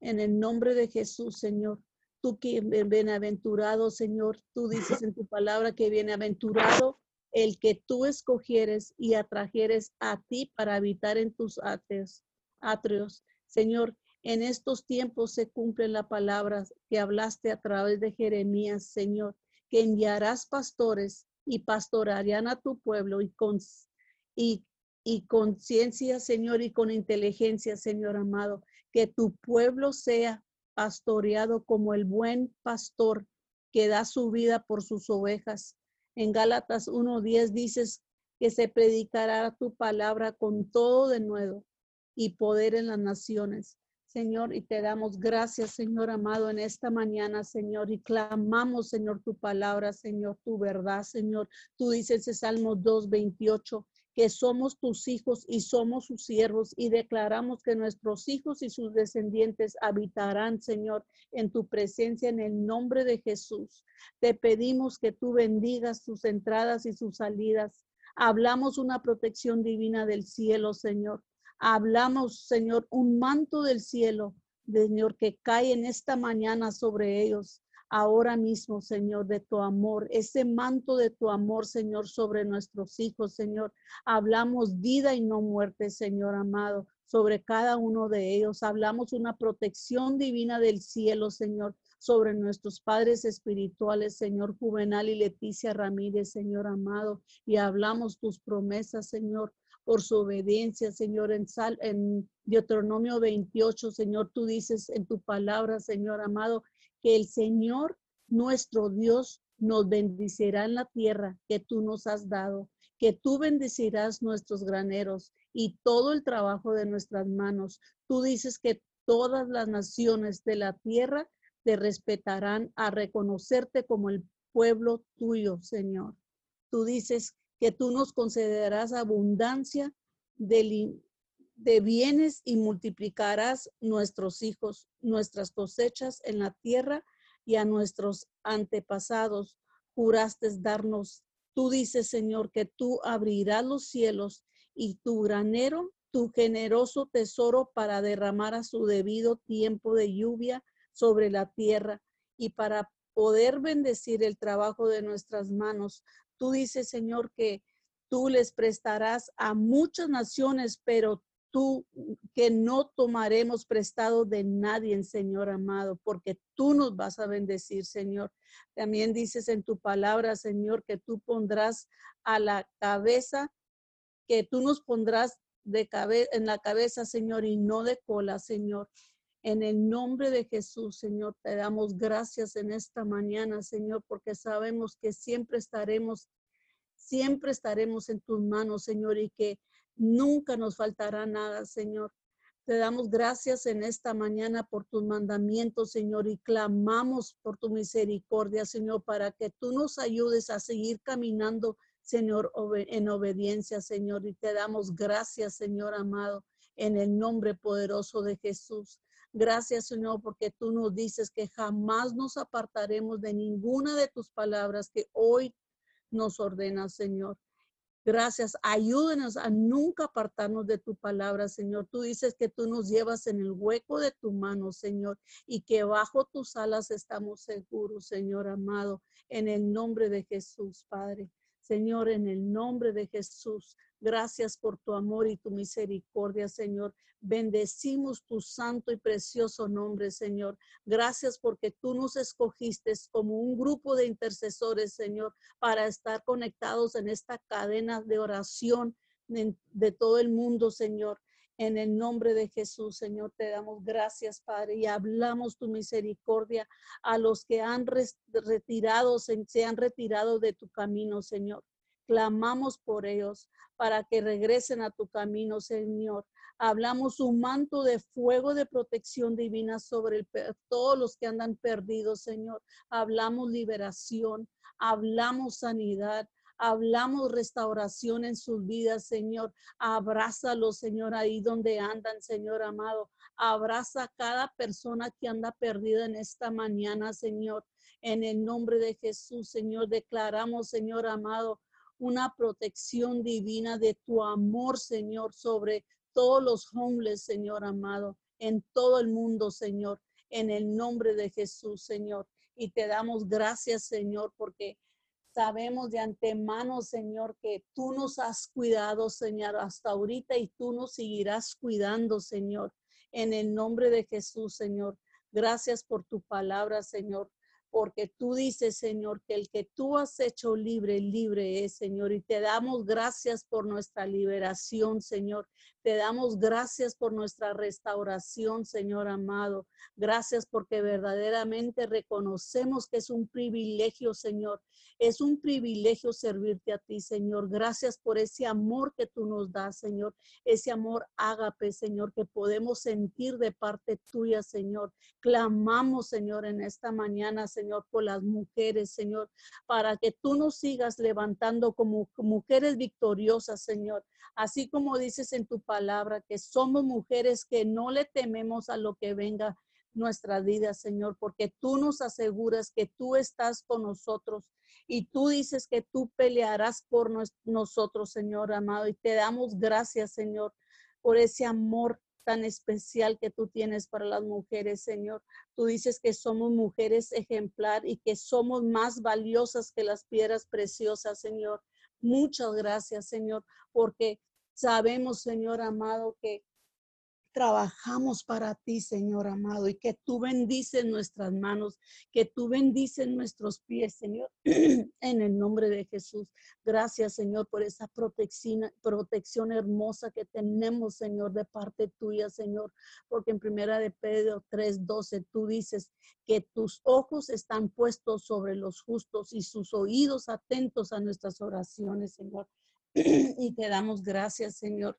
En el nombre de Jesús, Señor. Tú que bienaventurado, Señor, tú dices en tu palabra que bienaventurado el que tú escogieres y atrajeres a ti para habitar en tus atrios. atrios. Señor, en estos tiempos se cumple la palabra que hablaste a través de Jeremías, Señor, que enviarás pastores y pastorarían a tu pueblo y con y, y conciencia, Señor, y con inteligencia, Señor amado, que tu pueblo sea pastoreado como el buen pastor que da su vida por sus ovejas. En Gálatas 1.10 dices que se predicará tu palabra con todo de nuevo y poder en las naciones. Señor, y te damos gracias, Señor amado, en esta mañana, Señor, y clamamos, Señor, tu palabra, Señor, tu verdad, Señor. Tú dices en Salmo 2.28 que somos tus hijos y somos sus siervos y declaramos que nuestros hijos y sus descendientes habitarán, Señor, en tu presencia en el nombre de Jesús. Te pedimos que tú bendigas sus entradas y sus salidas. Hablamos una protección divina del cielo, Señor. Hablamos, Señor, un manto del cielo, Señor, que cae en esta mañana sobre ellos. Ahora mismo, Señor, de tu amor, ese manto de tu amor, Señor, sobre nuestros hijos, Señor. Hablamos vida y no muerte, Señor amado, sobre cada uno de ellos. Hablamos una protección divina del cielo, Señor, sobre nuestros padres espirituales, Señor Juvenal y Leticia Ramírez, Señor amado. Y hablamos tus promesas, Señor, por su obediencia, Señor, en, Sal, en Deuteronomio 28, Señor, tú dices en tu palabra, Señor amado, que el Señor, nuestro Dios, nos bendicirá en la tierra que tú nos has dado, que tú bendecirás nuestros graneros y todo el trabajo de nuestras manos. Tú dices que todas las naciones de la tierra te respetarán a reconocerte como el pueblo tuyo, Señor. Tú dices que tú nos concederás abundancia de, bienes y multiplicarás nuestros hijos, nuestras cosechas en la tierra y a nuestros antepasados. Juraste darnos. Tú dices, Señor, que tú abrirás los cielos y tu granero, tu generoso tesoro para derramar a su debido tiempo de lluvia sobre la tierra y para poder bendecir el trabajo de nuestras manos. Tú dices, Señor, que tú les prestarás a muchas naciones, pero tú que no tomaremos prestado de nadie, Señor amado, porque tú nos vas a bendecir, Señor. También dices en tu palabra, Señor, que tú pondrás a la cabeza, que tú nos pondrás de en la cabeza, Señor, y no de cola, Señor. En el nombre de Jesús, Señor, te damos gracias en esta mañana, Señor, porque sabemos que siempre estaremos, siempre estaremos en tus manos, Señor, y que Nunca nos faltará nada, Señor. Te damos gracias en esta mañana por tus mandamientos, Señor, y clamamos por tu misericordia, Señor, para que tú nos ayudes a seguir caminando, Señor, en obediencia, Señor. Y te damos gracias, Señor amado, en el nombre poderoso de Jesús. Gracias, Señor, porque tú nos dices que jamás nos apartaremos de ninguna de tus palabras que hoy nos ordenas, Señor. Gracias. Ayúdenos a nunca apartarnos de tu palabra, Señor. Tú dices que tú nos llevas en el hueco de tu mano, Señor, y que bajo tus alas estamos seguros, Señor amado, en el nombre de Jesús, Padre. Señor, en el nombre de Jesús, gracias por tu amor y tu misericordia, Señor. Bendecimos tu santo y precioso nombre, Señor. Gracias porque tú nos escogiste como un grupo de intercesores, Señor, para estar conectados en esta cadena de oración de, todo el mundo, Señor. En el nombre de Jesús, Señor, te damos gracias, Padre, y hablamos tu misericordia a los que han retirado, se han retirado de tu camino, Señor. Clamamos por ellos para que regresen a tu camino, Señor. Hablamos un manto de fuego de protección divina sobre todos los que andan perdidos, Señor. Hablamos liberación, hablamos sanidad, hablamos restauración en sus vidas, Señor. Abrázalos, Señor, ahí donde andan, Señor amado. Abraza a cada persona que anda perdida en esta mañana, Señor. En el nombre de Jesús, Señor, declaramos, Señor amado, una protección divina de tu amor, Señor, sobre todos los hombres, Señor amado, en todo el mundo, Señor, en el nombre de Jesús, Señor. Y te damos gracias, Señor, porque sabemos de antemano, Señor, que tú nos has cuidado, Señor, hasta ahorita y tú nos seguirás cuidando, Señor, en el nombre de Jesús, Señor. Gracias por tu palabra, Señor porque tú dices, Señor, que el que tú has hecho libre, libre es, Señor, y te damos gracias por nuestra liberación, Señor. Te damos gracias por nuestra restauración, Señor amado. Gracias porque verdaderamente reconocemos que es un privilegio, Señor. Es un privilegio servirte a ti, Señor. Gracias por ese amor que tú nos das, Señor. Ese amor ágape, Señor, que podemos sentir de parte tuya, Señor. Clamamos, Señor, en esta mañana, Señor, por las mujeres, Señor, para que tú nos sigas levantando como mujeres victoriosas, Señor. Así como dices en tu palabra, que somos mujeres que no le tememos a lo que venga nuestra vida, Señor, porque tú nos aseguras que tú estás con nosotros y tú dices que tú pelearás por nosotros, Señor amado, y te damos gracias, Señor, por ese amor tan especial que tú tienes para las mujeres, Señor. Tú dices que somos mujeres ejemplar y que somos más valiosas que las piedras preciosas, Señor. Muchas gracias, Señor, porque sabemos, Señor amado, que trabajamos para ti, Señor amado, y que tú bendices nuestras manos, que tú bendices nuestros pies, Señor, en el nombre de Jesús. Gracias, Señor, por esa protección, protección hermosa que tenemos, Señor, de parte tuya, Señor, porque en primera de Pedro 3:12 tú dices que tus ojos están puestos sobre los justos y sus oídos atentos a nuestras oraciones, Señor. y te damos gracias, Señor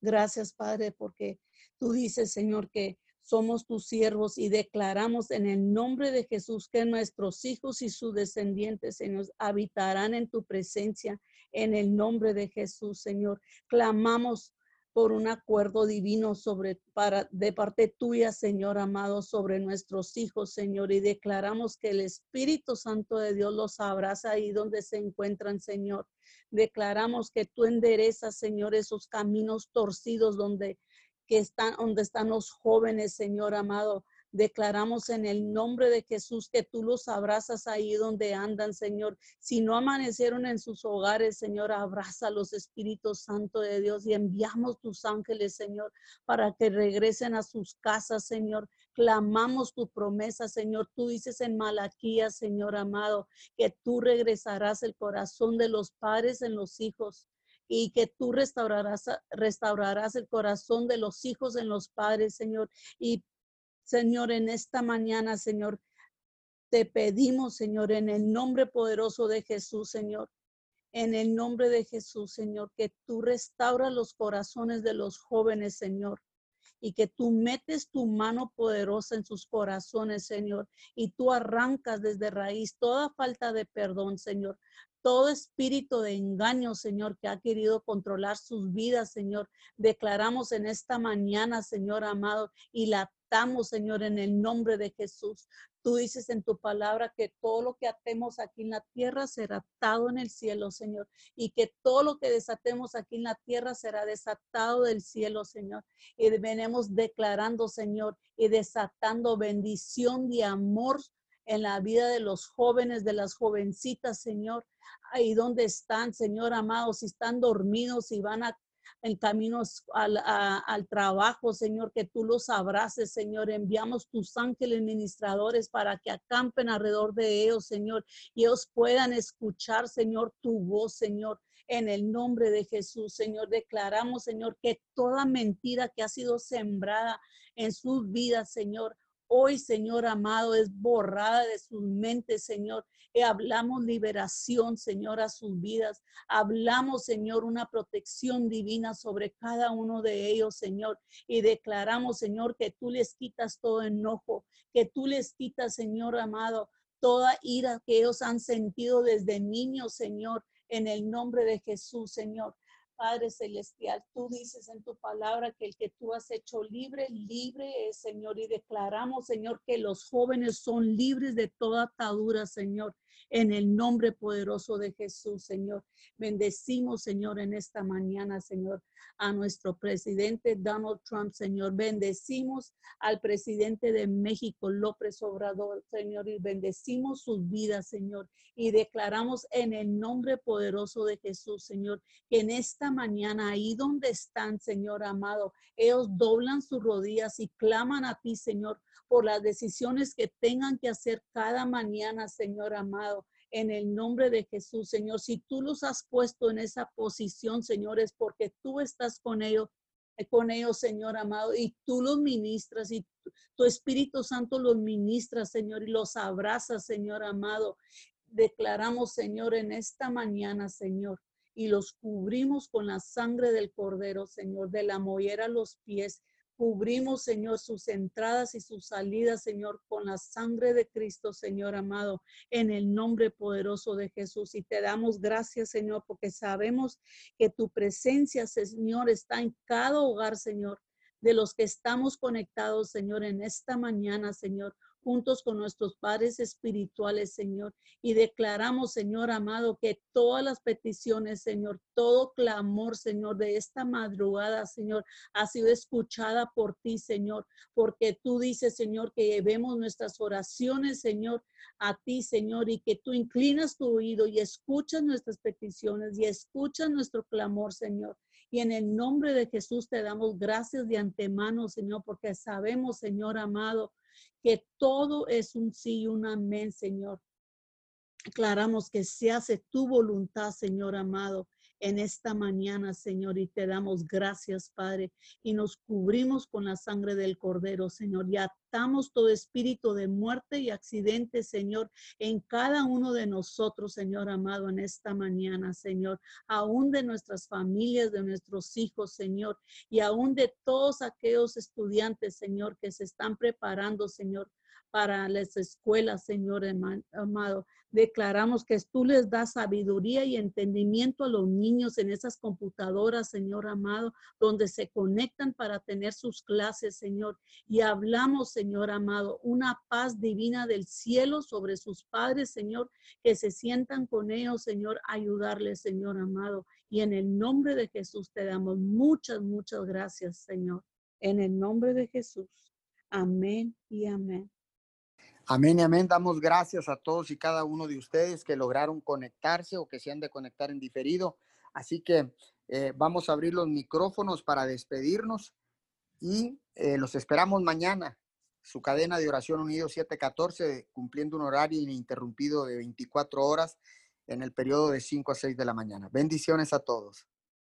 Gracias, Padre, porque tú dices, Señor, que somos tus siervos y declaramos en el nombre de Jesús que nuestros hijos y sus descendientes, Señor, habitarán en tu presencia en el nombre de Jesús, Señor. Clamamos por un acuerdo divino sobre para de parte tuya, Señor amado, sobre nuestros hijos, Señor, y declaramos que el Espíritu Santo de Dios los abraza ahí donde se encuentran, Señor. Declaramos que tú enderezas, Señor, esos caminos torcidos donde que están donde están los jóvenes, Señor amado. Declaramos en el nombre de Jesús que tú los abrazas ahí donde andan, Señor. Si no amanecieron en sus hogares, Señor, abraza los Espíritus Santo de Dios y enviamos tus ángeles, Señor, para que regresen a sus casas, Señor. Clamamos tu promesa, Señor. Tú dices en Malaquías, Señor amado, que tú regresarás el corazón de los padres en los hijos y que tú restaurarás, restaurarás el corazón de los hijos en los padres, Señor. Y Señor, en esta mañana, Señor, te pedimos, Señor, en el nombre poderoso de Jesús, Señor. En el nombre de Jesús, Señor, que tú restauras los corazones de los jóvenes, Señor y que tú metes tu mano poderosa en sus corazones, Señor, y tú arrancas desde raíz toda falta de perdón, Señor. Todo espíritu de engaño, Señor, que ha querido controlar sus vidas, Señor, declaramos en esta mañana, Señor amado, y la Señor, en el nombre de Jesús. Tú dices en tu palabra que todo lo que atemos aquí en la tierra será atado en el cielo, Señor, y que todo lo que desatemos aquí en la tierra será desatado del cielo, Señor. Y venimos declarando, Señor, y desatando bendición de amor en la vida de los jóvenes, de las jovencitas, Señor. Ahí donde están, Señor amado, si están dormidos, y van a en caminos al, al, trabajo, Señor, que tú los abraces, Señor. Enviamos tus ángeles ministradores para que acampen alrededor de ellos, Señor, y ellos puedan escuchar, Señor, tu voz, Señor. En el nombre de Jesús, Señor, declaramos, Señor, que toda mentira que ha sido sembrada en sus vidas, Señor, hoy, Señor amado, es borrada de sus mentes, Señor. Y hablamos liberación, Señor, a sus vidas. Hablamos, Señor, una protección divina sobre cada uno de ellos, Señor. Y declaramos, Señor, que tú les quitas todo enojo, que tú les quitas, Señor amado, toda ira que ellos han sentido desde niños, Señor, en el nombre de Jesús, Señor. Padre Celestial, tú dices en tu palabra que el que tú has hecho libre, libre es, Señor, y declaramos, Señor, que los jóvenes son libres de toda atadura, Señor en el nombre poderoso de Jesús, Señor. Bendecimos, Señor, en esta mañana, Señor, a nuestro presidente Donald Trump, Señor. Bendecimos al presidente de México, López Obrador, Señor, y bendecimos sus vidas, Señor. Y declaramos en el nombre poderoso de Jesús, Señor, que en esta mañana, ahí donde están, Señor amado, ellos doblan sus rodillas y claman a ti, Señor, por las decisiones que tengan que hacer cada mañana, Señor amado. En el nombre de Jesús, Señor, si tú los has puesto en esa posición, Señor, es porque tú estás con ellos, con ellos, Señor amado, y tú los ministras y tu Espíritu Santo los ministra, Señor, y los abraza, Señor amado. Declaramos, Señor, en esta mañana, Señor, y los cubrimos con la sangre del Cordero, Señor, de la mollera a los pies, Cubrimos, Señor, sus entradas y sus salidas, Señor, con la sangre de Cristo, Señor amado, en el nombre poderoso de Jesús. Y te damos gracias, Señor, porque sabemos que tu presencia, Señor, está en cada hogar, Señor, de los que estamos conectados, Señor, en esta mañana, Señor juntos con nuestros padres espirituales, Señor. Y declaramos, Señor amado, que todas las peticiones, Señor, todo clamor, Señor, de esta madrugada, Señor, ha sido escuchada por ti, Señor, porque tú dices, Señor, que llevemos nuestras oraciones, Señor, a ti, Señor, y que tú inclinas tu oído y escuchas nuestras peticiones y escuchas nuestro clamor, Señor. Y en el nombre de Jesús te damos gracias de antemano, Señor, porque sabemos, Señor amado, que todo es un sí y un amén, Señor. Aclaramos que se hace tu voluntad, Señor amado, en esta mañana, Señor, y te damos gracias, Padre, y nos cubrimos con la sangre del Cordero, Señor, y atamos todo espíritu de muerte y accidente, Señor, en cada uno de nosotros, Señor amado, en esta mañana, Señor, aún de nuestras familias, de nuestros hijos, Señor, y aún de todos aquellos estudiantes, Señor, que se están preparando, Señor, para las escuelas, Señor amado. Declaramos que tú les das sabiduría y entendimiento a los niños en esas computadoras, Señor amado, donde se conectan para tener sus clases, Señor. Y hablamos, Señor amado, una paz divina del cielo sobre sus padres, Señor, que se sientan con ellos, Señor, ayudarles, Señor amado. Y en el nombre de Jesús te damos muchas, muchas gracias, Señor. En el nombre de Jesús. Amén y amén. Amén y amén. Damos gracias a todos y cada uno de ustedes que lograron conectarse o que se han de conectar en diferido. Así que eh, vamos a abrir los micrófonos para despedirnos y eh, los esperamos mañana. Su cadena de oración unido 714, cumpliendo un horario ininterrumpido de 24 horas en el periodo de 5 a 6 de la mañana. Bendiciones a todos.